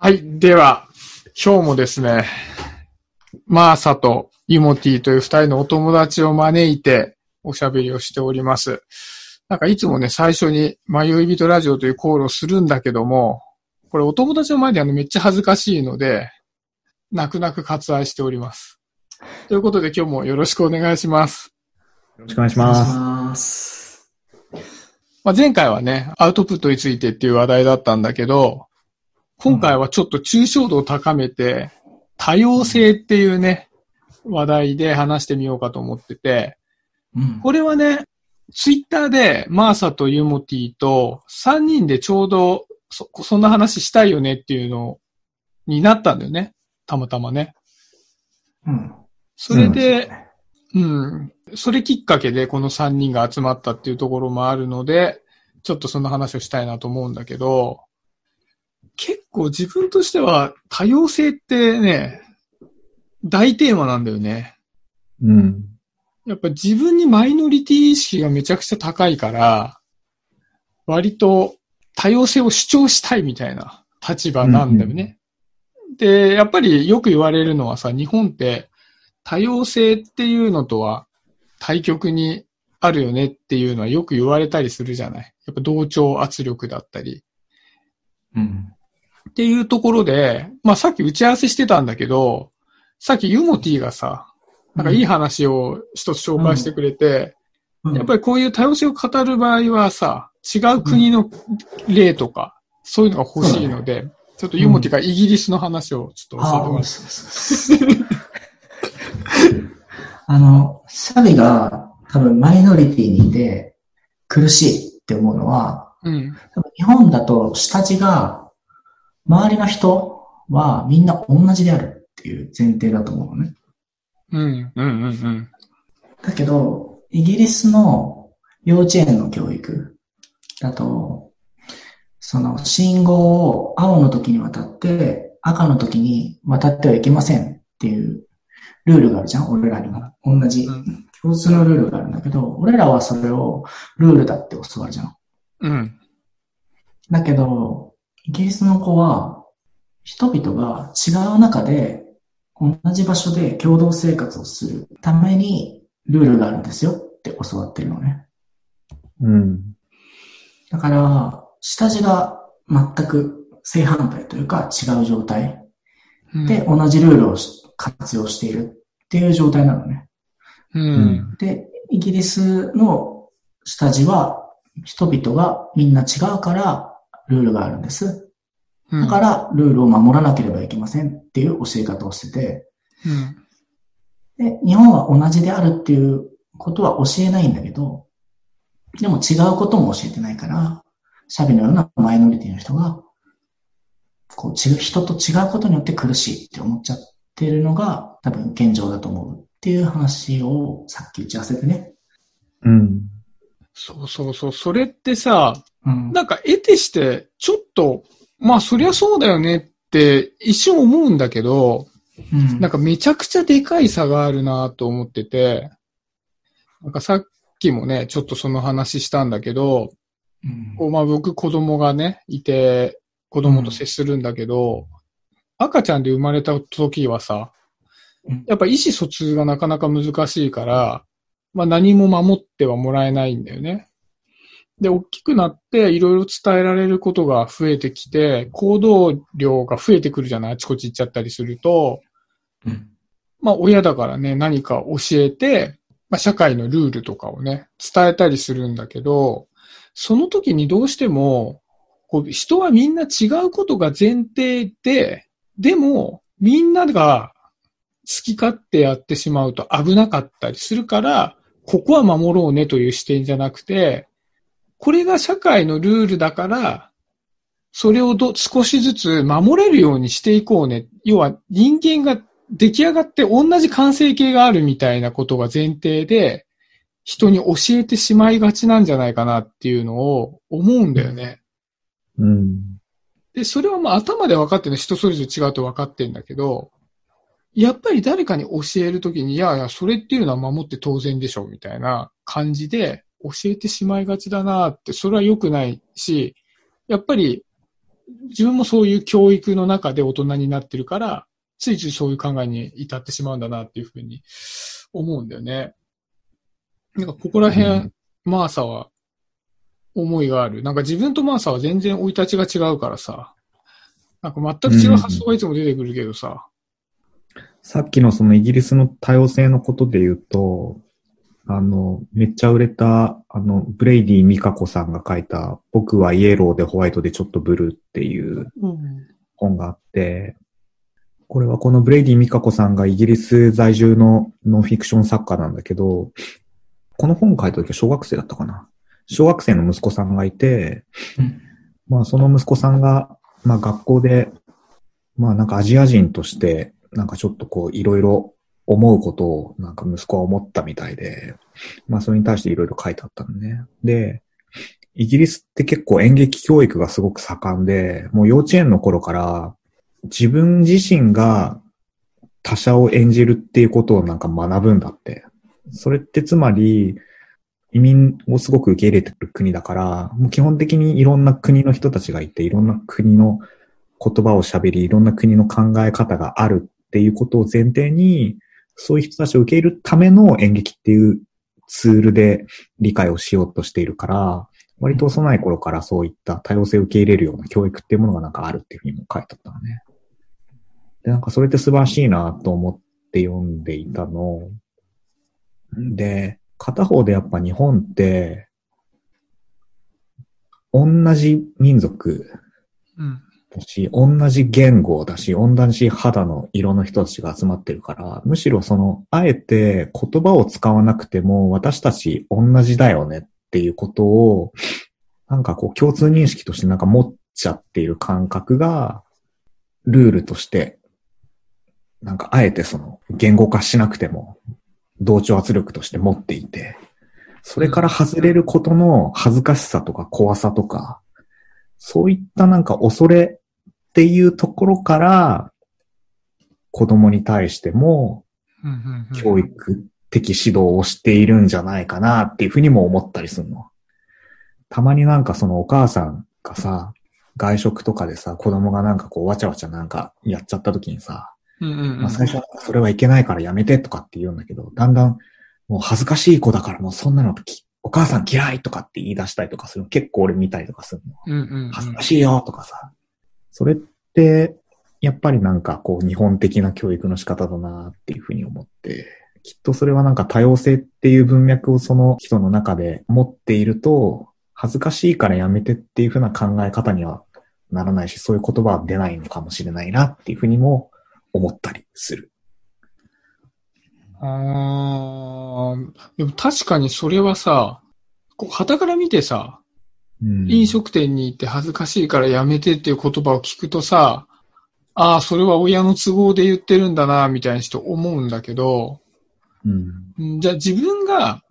はい。では、今日もですね、マーサとユモティという二人のお友達を招いておしゃべりをしております。なんかいつもね、最初に迷い人ラジオというコールをするんだけども、これお友達の前であのめっちゃ恥ずかしいので、泣く泣く割愛しております。ということで今日もよろしくお願いします。よろしくお願いし。ます。まあ、前回はね、アウトプットについてっていう話題だったんだけど、今回はちょっと抽象度を高めて、多様性っていうね、話題で話してみようかと思ってて、うん。これはね、ツイッターでマーサとユモティと3人でちょうどそ、そんな話したいよねっていうのになったんだよね。たまたまね。うん。それで、うん。それきっかけでこの3人が集まったっていうところもあるので、ちょっとその話をしたいなと思うんだけど、結構自分としては多様性ってね、大テーマなんだよね。うん。やっぱ自分にマイノリティ意識がめちゃくちゃ高いから、割と多様性を主張したいみたいな立場なんだよね。で、やっぱりよく言われるのはさ、日本って多様性っていうのとは対極にあるよねっていうのはよく言われたりするじゃない。やっぱ同調圧力だったり。うん。っていうところで、まあさっき打ち合わせしてたんだけど、さっきユモティがさ、なんかいい話を一つ紹介してくれて、うんやっぱりこういう多様性を語る場合はさ、違う国の例とか、そういうのが欲しいので、ちょっとユモティがイギリスの話をちょっと教えてもらって。あの、シャビが多分マイノリティにいて苦しいって思うのは、うん。日本だと下地が周りの人はみんな同じであるっていう前提だと思うのね。うん。うん。うん。うん。だけど、イギリスの幼稚園の教育だと、その信号を青の時に渡って赤の時に渡ってはいけませんっていうルールがあるじゃん俺らにも。同じうん共通のルールがあるんだけど、俺らはそれをルールだって教わるじゃん。うん。だけど、イギリスの子は人々が違う中で同じ場所で共同生活をするためにルールがあるんですよって教わってるのね。うん。だから、下地が全く正反対というか違う状態うん。で同じルールをし活用しているっていう状態なのね。う。うんで、イギリスの下地は人々がみんな違うからルールがあるんです。うん。だからルールを守らなければいけませんっていう教え方をしてて、うん。で、日本は同じであるっていうことは教えないんだけど、でも違うことも教えてないから、シャビのようなマイノリティの人が、こう、違う、人と違うことによって苦しいって思っちゃってるのが多分現状だと思うっていう話をさっき打ち合わせでね。うん。そうそうそう。それってさ、うん。なんか得てして、ちょっと、まあそりゃそうだよねって一瞬思うんだけど、うん。なんかめちゃくちゃでかい差があるなと思ってて、なんかさっきもね、ちょっとその話したんだけど、うんこうまあ僕子供がね、いて、子供と接するんだけど、赤ちゃんで生まれた時はさうん、やっぱ意思疎通がなかなか難しいから、まあ何も守ってはもらえないんだよね。で、大きくなっていろいろ伝えられることが増えてきて、行動量が増えてくるじゃない？あちこち行っちゃったりすると、うん。まあ親だからね、何か教えて、まあ社会のルールとかをね、伝えたりするんだけど、その時にどうしても、こう人はみんな違うことが前提で、でもみんなが好き勝手やってしまうと危なかったりするから、ここは守ろうねという視点じゃなくて、これが社会のルールだから、それをど少しずつ守れるようにしていこうね。要は人間が出来上がって同じ完成形があるみたいなことが前提で、人に教えてしまいがちなんじゃないかなっていうのを思うんだよね。うん。で、それはまあ頭で分かってるの人それぞれ違うと分かってるんだけど、やっぱり誰かに教えるときに、いやいや、それっていうのは守って当然でしょ、みたいな感じで教えてしまいがちだなって、それは良くないし、やっぱり自分もそういう教育の中で大人になってるから、ついついそういう考えに至ってしまうんだなっていうふうに思うんだよね。なんかここら辺、うんマーサは思いがある。なんか自分とマーサは全然生い立ちが違うからさ。なんか全く違う発想がいつも出てくるけどさ。さっきのそのイギリスの多様性のことで言うと、あの、めっちゃ売れた、あの、ブレイディ・ミカコさんが書いた、僕はイエローでホワイトでちょっとブルーっていう本があって、これはこのブレイディ・ミカコさんがイギリス在住のノンフィクション作家なんだけど、この本書いた時は小学生だったかな。小学生の息子さんがいて、うんまあその息子さんが、まあ学校で、まあなんかアジア人として、なんかちょっとこういろいろ思うことをなんか息子は思ったみたいで、まあそれに対していろいろ書いてあったのね。で、イギリスって結構演劇教育がすごく盛んで、もう幼稚園の頃から自分自身が他者を演じるっていうことをなんか学ぶんだって。それってつまり、移民をすごく受け入れてる国だから、もう基本的にいろんな国の人たちがいて、いろんな国の言葉を喋り、いろんな国の考え方があるっていうことを前提に、そういう人たちを受け入れるための演劇っていうツールで理解をしようとしているから、割と幼い頃からそういった多様性を受け入れるような教育っていうものがなんかあるっていうふうにも書いてあったのね。で、なんかそれって素晴らしいなと思って読んでいたの。で、片方でやっぱ日本って、同じ民族うん。し、同じ言語だし、同じ肌の色の人たちが集まってるから、むしろその、あえて言葉を使わなくても、私たち同じだよねっていうことを、なんかこう共通認識としてなんか持っちゃっている感覚が、ルールとして、なんかあえてその言語化しなくても、同調圧力として持っていて、それから外れることの恥ずかしさとか怖さとか、そういったなんか恐れっていうところから、子供に対しても教育的指導をしているんじゃないかなっていうふうにも思ったりするの。たまになんかそのお母さんがさ、外食とかでさ、子供がなんかこうわちゃわちゃなんかやっちゃった時にさ、最初はそれはいけないからやめてとかって言うんだけど、だんだんもう恥ずかしい子だからもうそんなのきお母さん嫌いとかって言い出したりとかするの結構俺見たりとかするの。うんうんうん恥ずかしいよとかさ。それって、やっぱりなんかこう日本的な教育の仕方だなっていうふうに思って、きっとそれはなんか多様性っていう文脈をその人の中で持っていると、恥ずかしいからやめてっていうふうな考え方にはならないし、そういう言葉は出ないのかもしれないなっていうふうにも思ったりする。あーでも確かにそれはさ、こう、旗から見てさ、うん飲食店に行って恥ずかしいからやめてっていう言葉を聞くとさ、ああ、それは親の都合で言ってるんだな、みたいにして思うんだけど、うん。んじゃあ自分が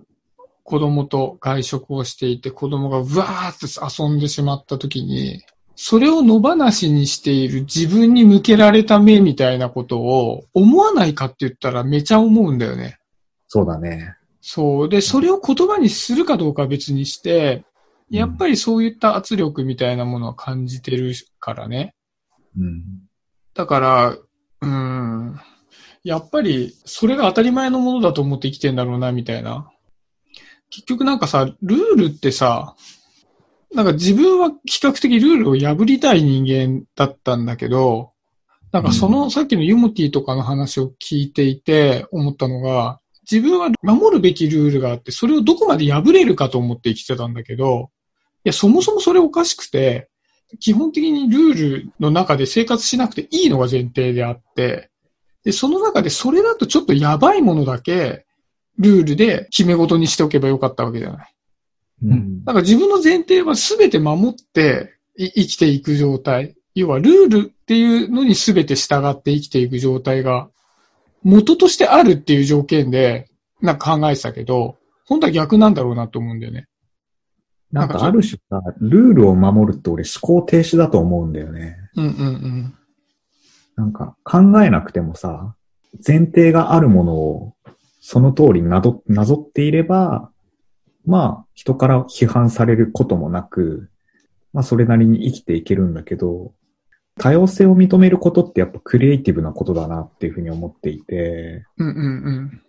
子供と外食をしていて子供がうわーって遊んでしまった時に、それを野放しにしている自分に向けられた目みたいなことを思わないかって言ったらめちゃ思うんだよね。そうだね。そう。で、それを言葉にするかどうかは別にして、やっぱりそういった圧力みたいなものは感じてるからね。うん。だから、うーん、やっぱりそれが当たり前のものだと思って生きてんだろうな、みたいな。結局なんかさ、ルールってさ、なんか自分は比較的ルールを破りたい人間だったんだけど、なんかそのさっきのユモティとかの話を聞いていて思ったのが、自分は守るべきルールがあって、それをどこまで破れるかと思って生きてたんだけど、いや、そもそもそれおかしくて、基本的にルールの中で生活しなくていいのが前提であって、で、その中でそれだとちょっとやばいものだけ、ルールで決め事にしておけばよかったわけじゃない。うん。だから自分の前提は全て守ってい生きていく状態。要はルールっていうのに全て従って生きていく状態が元としてあるっていう条件でなんか考えてたけど、本当は逆なんだろうなと思うんだよね。なんかある種さ、ルールを守るって俺思考停止だと思うんだよね。うんうんうん。なんか考えなくてもさ、前提があるものをその通りなどなぞっていれば、まあ人から批判されることもなく、まあそれなりに生きていけるんだけど、多様性を認めることってやっぱクリエイティブなことだなっていうふうに思っていて、うんうんうん。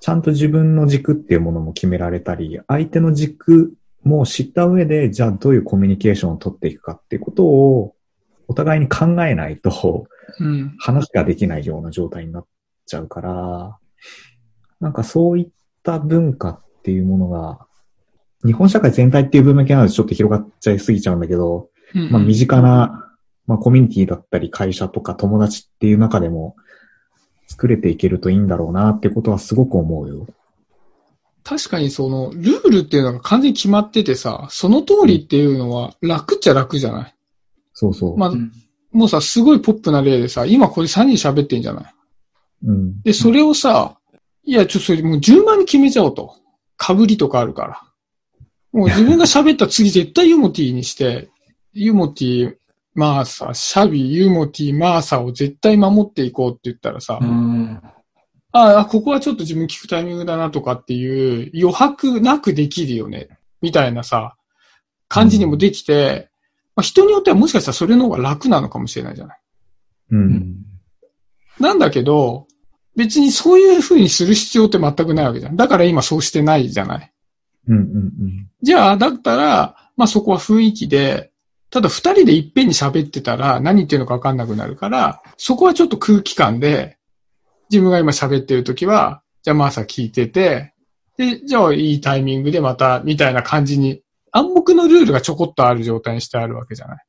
ちゃんと自分の軸っていうものも決められたり、相手の軸も知った上で、じゃあどういうコミュニケーションを取っていくかっていうことを、お互いに考えないと、うん。話ができないような状態になっちゃうから、なんかそういった文化っていうものが、日本社会全体っていう文脈なのでちょっと広がっちゃいすぎちゃうんだけど、うんまあ身近な、まあコミュニティだったり会社とか友達っていう中でも作れていけるといいんだろうなってことはすごく思うよ。確かにその、ルールっていうのが完全に決まっててさ、その通りっていうのは楽っちゃ楽じゃない？そうそう。まあ、もうさ、すごいポップな例でさ、今これ3人喋ってんじゃない？うん。で、それをさ、いや、ちょっとそれもう順番に決めちゃおうと。被りとかあるから。もう自分が喋った次絶対ユモティにして、ユモティ、マーサ、シャビ、ユモティ、マーサを絶対守っていこうって言ったらさ、うん。ああ、ここはちょっと自分聞くタイミングだなとかっていう余白なくできるよね、みたいなさ、感じにもできて、まあ、人によってはもしかしたらそれの方が楽なのかもしれないじゃない。うん。なんだけど、別にそういう風にする必要って全くないわけじゃん。だから今そうしてないじゃない。うん。うん。じゃあ、だったら、まあそこは雰囲気で、ただ二人でいっぺんに喋ってたら何言ってるのか分かんなくなるから、そこはちょっと空気感で、自分が今喋ってる時は、じゃあまあさ聞いてて、で、じゃあいいタイミングでまた、みたいな感じに、暗黙のルールがちょこっとある状態にしてあるわけじゃない。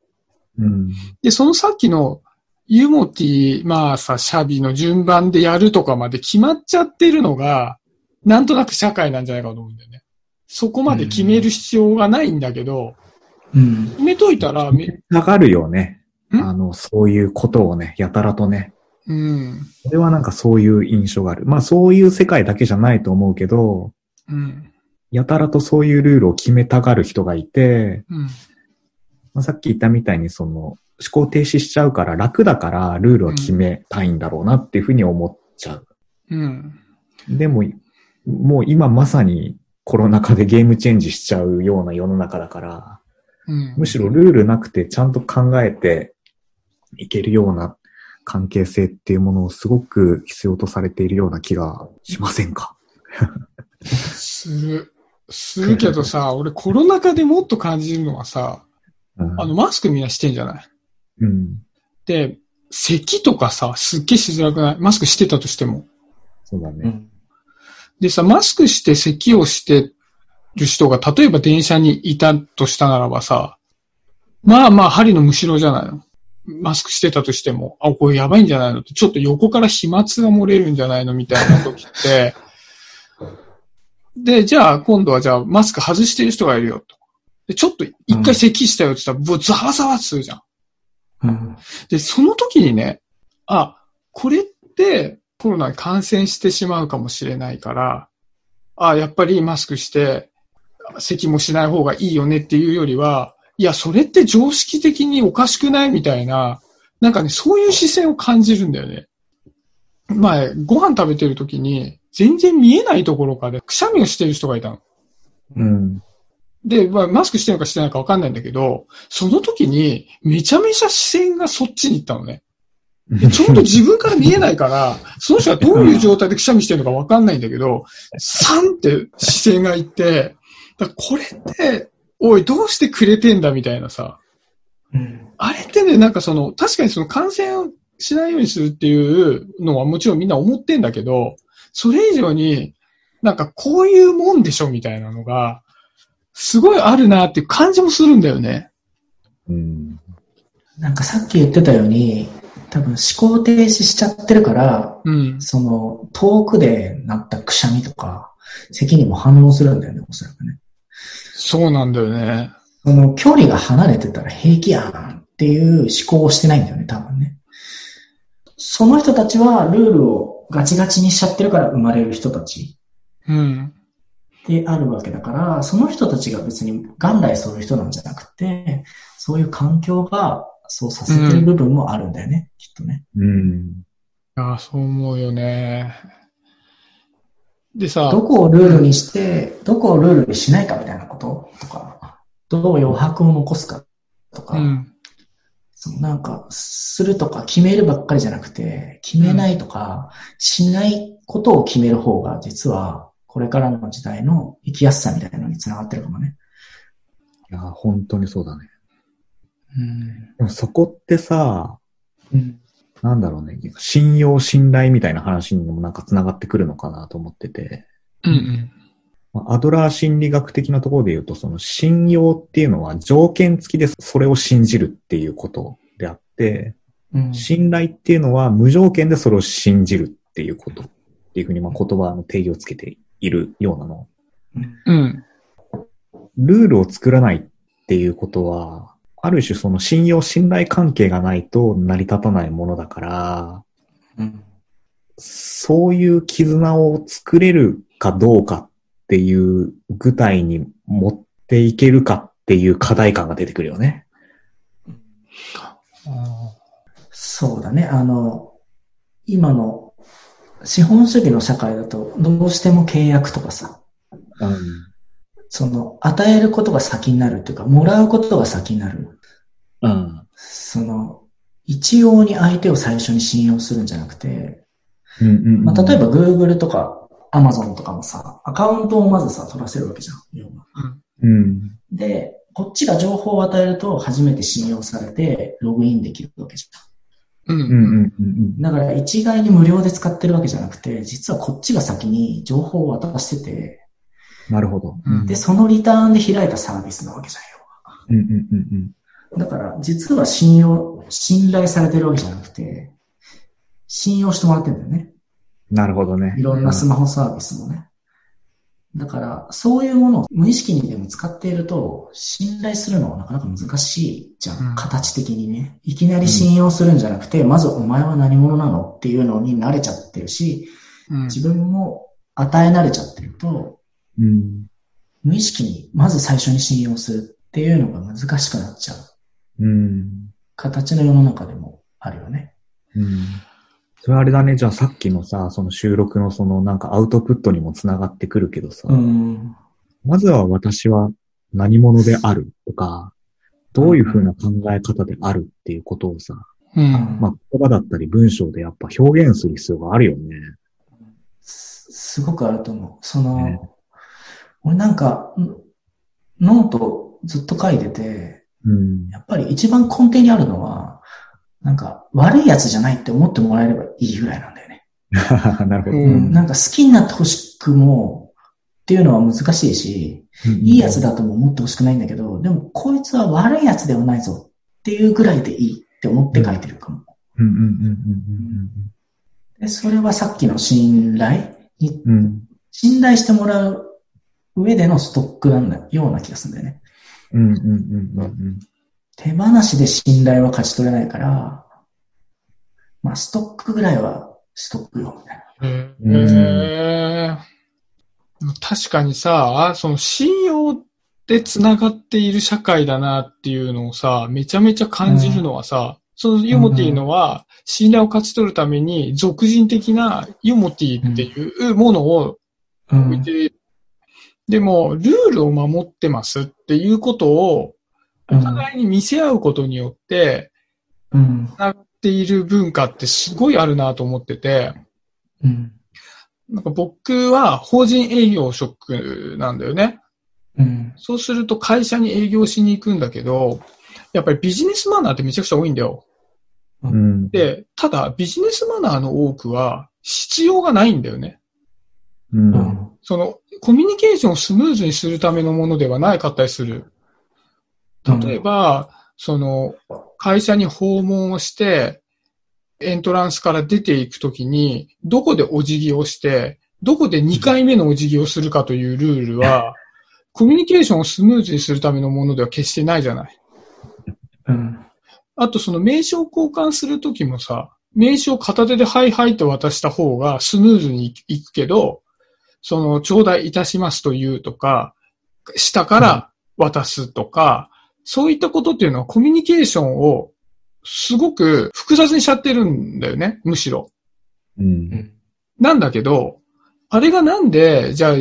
うん。で、そのさっきの、ユモティ、まあさ、シャビの順番でやるとかまで決まっちゃってるのが、なんとなく社会なんじゃないかと思うんだよね。そこまで決める必要がないんだけど、うん。決めといたら、め下がるよね。ん？あの、そういうことをね、やたらとね。うん、それはなんかそういう印象がある。まあそういう世界だけじゃないと思うけど、うん、やたらとそういうルールを決めたがる人がいて、うん、まあ、さっき言ったみたいにその思考停止しちゃうから楽だからルールは決めたいんだろうなっていうふうに思っちゃう。うん、でも、もう今まさにコロナ禍でゲームチェンジしちゃうような世の中だから、うん。むしろルールなくてちゃんと考えていけるような関係性っていうものをすごく必要とされているような気がしませんか？する。するけどさ、俺コロナ禍でもっと感じるのはさ、うんあの、マスクみんなしてんじゃない？うん。で、咳とかさ、すっげえしづらくない？マスクしてたとしても。そうだね。うん。でさ、マスクして咳をしてる人が、例えば電車にいたとしたならばさ、まあまあ、針のむしろじゃないの。マスクしてたとしても、あ、これやばいんじゃないの？って、ちょっと横から飛沫が漏れるんじゃないの？みたいな時って、で、じゃあ、今度はじゃあ、マスク外してる人がいるよと。で、ちょっと一回咳したよって言ったら、ぶわざわざわするじゃん。うん。で、その時にね、あ、これってコロナに感染してしまうかもしれないから、あ、やっぱりマスクして、咳もしない方がいいよねっていうよりは、いや、それって常識的におかしくないみたいな、なんかね、そういう視線を感じるんだよね。前、ご飯食べてる時に、全然見えないところからくしゃみをしてる人がいたの。うん。で、まあ、マスクしてるのかしてないかわかんないんだけど、その時に、めちゃめちゃ視線がそっちに行ったのね。で ちょうど自分から見えないから、その人がどういう状態でくしゃみしてるのかわかんないんだけど、サンって視線がいって、だこれって、おい、どうしてくれてんだみたいなさ。うん。あれってね、なんかその、確かにその感染をしないようにするっていうのはもちろんみんな思ってんだけど、それ以上に、なんかこういうもんでしょみたいなのが、すごいあるなっていう感じもするんだよね。うん。なんかさっき言ってたように、多分思考停止しちゃってるから、うん。その遠くでなったくしゃみとか、咳にも反応するんだよね、おそらくね。そうなんだよね。その距離が離れてたら平気やんっていう思考をしてないんだよね、多分ね。その人たちはルールをガチガチにしちゃってるから生まれる人たちうん。であるわけだから、その人たちが別に元来そういう人なんじゃなくて、そういう環境がそうさせてる部分もあるんだよね、きっとね。うん。ああ、そう思うよね。でさ、どこをルールにして、どこをルールにしないかみたいなこと？とか、どう余白を残すかっとか、うん。そのなんか、するとか決めるばっかりじゃなくて、決めないとか、しないことを決める方が、実は、これからの時代の生きやすさみたいなのにつながってるかもね。いや、本当にそうだね。うん。でもそこってさ、うん。なんだろうね。信用、信頼みたいな話にもなんか繋がってくるのかなと思ってて。うんうん。まあアドラー心理学的なところで言うと、その信用っていうのは条件付きでそれを信じるっていうことであって、うん。信頼っていうのは無条件でそれを信じるっていうことっていうふうにまあ言葉の定義をつけているようなの。うん。ルールを作らないっていうことは、ある種その信用、信頼関係がないと成り立たないものだから、うん。そういう絆を作れるかどうかっていう具体に持っていけるかっていう課題感が出てくるよね。そうだね。あの、今の資本主義の社会だと、どうしても契約とかさ、うん。その、与えることが先になるっていうか、もらうことが先になる。うん。その、一様に相手を最初に信用するんじゃなくて、うんうん。まあ、例えば Google とか Amazon とかもさ、アカウントをまずさ、取らせるわけじゃん。要はうん。で、こっちが情報を与えると初めて信用されてログインできるわけじゃうん。うんうんうんうんん。だから一概に無料で使ってるわけじゃなくて、実はこっちが先に情報を渡してて、なるほど。うんで、そのリターンで開いたサービスなわけじゃんよ。うんうんうんだから、実は信用、信頼されてるわけじゃなくて、信用してもらってるんだよね。うん。なるほどね。いろんなスマホサービスもね。だから、そういうものを無意識にでも使っていると、信頼するのはなかなか難しいじゃん。うん形的にね。いきなり信用するんじゃなくて、まずお前は何者なのっていうのに慣れちゃってるし、うん。自分も与え慣れちゃってると、うん。無意識にまず最初に信用するっていうのが難しくなっちゃううん。形の世の中でもあるよね。うん。それあれだね。じゃあさっきのさ、その収録のそのなんかアウトプットにもつながってくるけどさ、うん。まずは私は何者であるとか、どういうふうな考え方であるっていうことをさ、うん。まあ言葉だったり文章でやっぱ表現する必要があるよね。すすごくあると思う。その、ね俺なんか、んノートずっと書いてて、うん。やっぱり一番根底にあるのは、なんか悪いやつじゃないって思ってもらえればいいぐらいなんだよね。なるほど。ううんん、なんか好きになってほしくもっていうのは難しいし、いいやつだとも思ってほしくないんだけど、でもこいつは悪いやつではないぞっていうぐらいでいいって思って書いてるかも。うんうんうんで、それはさっきの信頼に、うんうん。うん。信頼してもらう上でのストックなんだような気がするんだよね。うんうんうんうんうん。手放しで信頼は勝ち取れないから、まあストックぐらいはしとくよ、みたいな。へうんえ。確かにさ、その信用で繋がっている社会だなっていうのをさ、めちゃめちゃ感じるのはさ、そのユモティのは、信頼を勝ち取るために、俗人的なユモティっていうものをうん置いて、でも、ルールを守ってますっていうことを、お互いに見せ合うことによって、うん。なっている文化ってすごいあるなと思ってて、うん。なんか僕は法人営業職なんだよね。うん。そうすると会社に営業しに行くんだけど、やっぱりビジネスマナーってめちゃくちゃ多いんだよ。うん。で、ただビジネスマナーの多くは必要がないんだよね。うん。そのコミュニケーションをスムーズにするためのものではないかったりする。例えば、その会社に訪問をして、エントランスから出ていくときに、どこでお辞儀をして、どこで2回目のお辞儀をするかというルールは、コミュニケーションをスムーズにするためのものでは決してないじゃない。うん。あとその名刺を交換するときもさ、名刺を片手ではいはいと渡した方がスムーズにいくけど、その頂戴いたしますというとか、下から渡すとか、そういったことっていうのはコミュニケーションをすごく複雑にしちゃってるんだよね、むしろ。うん。なんだけど、あれがなんで、じゃあ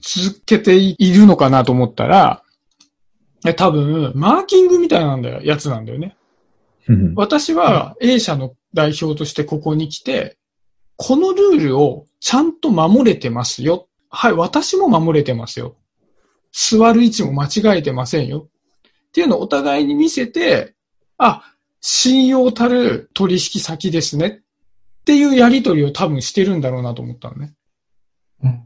続けているのかなと思ったら、え多分、マーキングみたいなんだよ、やつなんだよね。うん私は A 社の代表としてここに来て、このルールをちゃんと守れてますよ。はい、私も守れてますよ。座る位置も間違えてませんよ。っていうのをお互いに見せて、あ、信用たる取引先ですね。っていうやりとりを多分してるんだろうなと思ったのね。うん。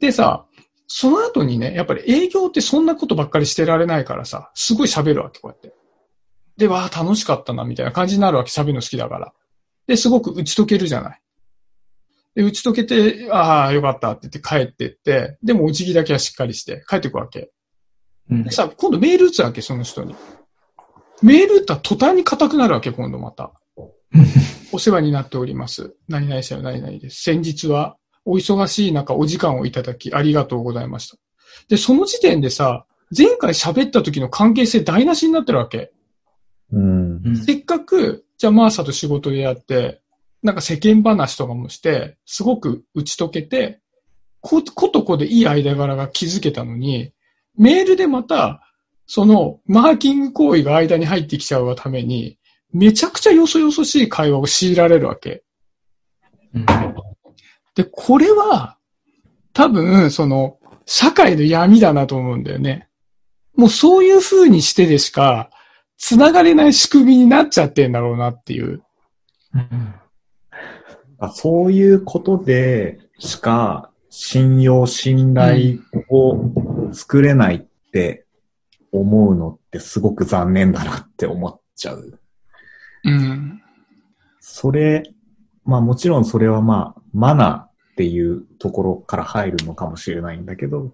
でさ、その後にね、やっぱり営業ってそんなことばっかりしてられないからさ、すごい喋るわけ、こうやって。で、わあ、楽しかったな、みたいな感じになるわけ、喋るの好きだから。で、すごく打ち解けるじゃない。で、打ち解けて、ああ、よかったって言って帰ってって、でも、打ち着きだけはしっかりして帰ってくわけ。うんで。さ、今度メール打つわけ、その人に。メール打ったら途端に硬くなるわけ、今度また。お世話になっております。何々社の何々です。先日はお忙しい中お時間をいただきありがとうございました。で、その時点でさ、前回喋った時の関係性台無しになってるわけ。うん。うんせっかく、じゃあマーサと仕事でやって、なんか世間話とかもして、すごく打ち解けて、こ、ことこでいい間柄が築けたのに、メールでまた、その、マーキング行為が間に入ってきちゃうがために、めちゃくちゃよそよそしい会話を強いられるわけ。うん。で、これは、多分、その、社会の闇だなと思うんだよね。もうそういう風にしてでしか、繋がれない仕組みになっちゃってんだろうなっていう。うん。あそういうことでしか信用、信頼を作れないって思うのってすごく残念だなって思っちゃう。うん。それ、まあもちろんそれはまあマナーっていうところから入るのかもしれないんだけど、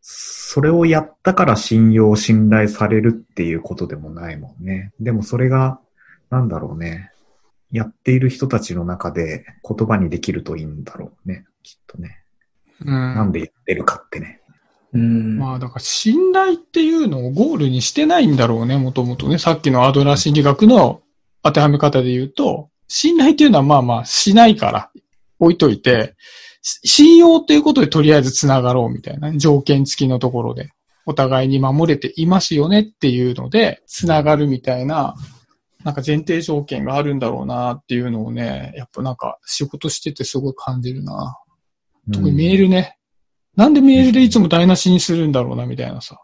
それをやったから信用、信頼されるっていうことでもないもんね。でもそれが、なんだろうね。やっている人たちの中で言葉にできるといいんだろうね。きっとね。うん。なんでやってるかってね。うん。まあだから信頼っていうのをゴールにしてないんだろうね、もともとね。さっきのアドラー心理学の当てはめ方で言うと、信頼っていうのはまあまあしないから置いといて、し信用っていうことでとりあえず繋がろうみたいなね、条件付きのところで。お互いに守れていますよねっていうので、繋がるみたいな、なんか前提条件があるんだろうなっていうのをね、やっぱなんか仕事しててすごい感じるな。特にメールね。なんでメールでいつも台無しにするんだろうな、みたいなさ。